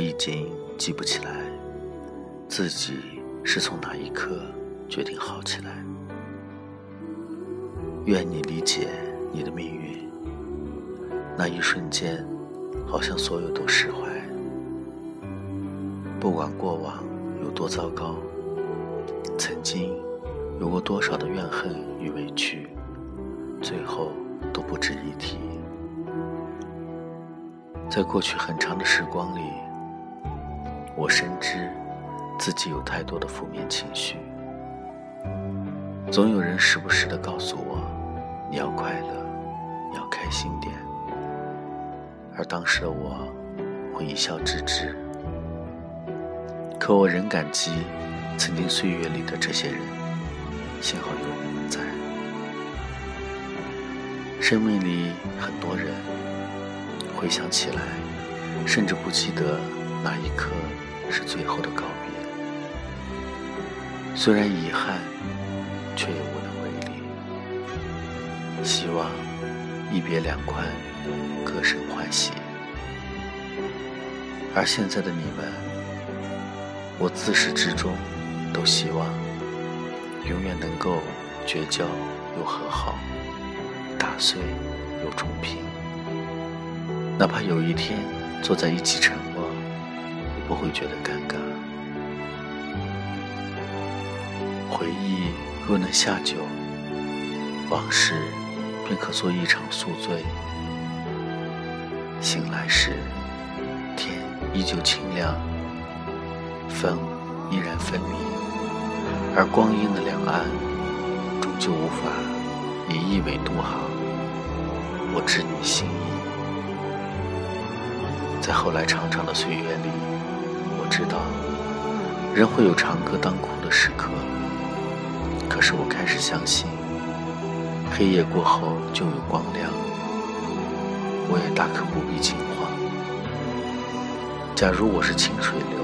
我已经记不起来自己是从哪一刻决定好起来。愿你理解你的命运，那一瞬间，好像所有都释怀。不管过往有多糟糕，曾经有过多少的怨恨与委屈，最后都不值一提。在过去很长的时光里，我深知自己有太多的负面情绪，总有人时不时的告诉我：“你要快乐，你要开心点。”而当时的我会一笑置之。可我仍感激曾经岁月里的这些人，幸好有你们在。生命里很多人，回想起来，甚至不记得那一刻是最后的告别。虽然遗憾，却也无能为力。希望一别两宽，各生欢喜。而现在的你们。我自始至终都希望永远能够绝交又和好，打碎又重拼。哪怕有一天坐在一起沉默，不会觉得尴尬。回忆若能下酒，往事便可做一场宿醉。醒来时，天依旧清亮。风依然分明，而光阴的两岸，终究无法以一苇渡好。我知你心意，在后来长长的岁月里，知道人会有长歌当哭的时刻。可是我开始相信，黑夜过后就有光亮。我也大可不必惊慌。假如我是清水流。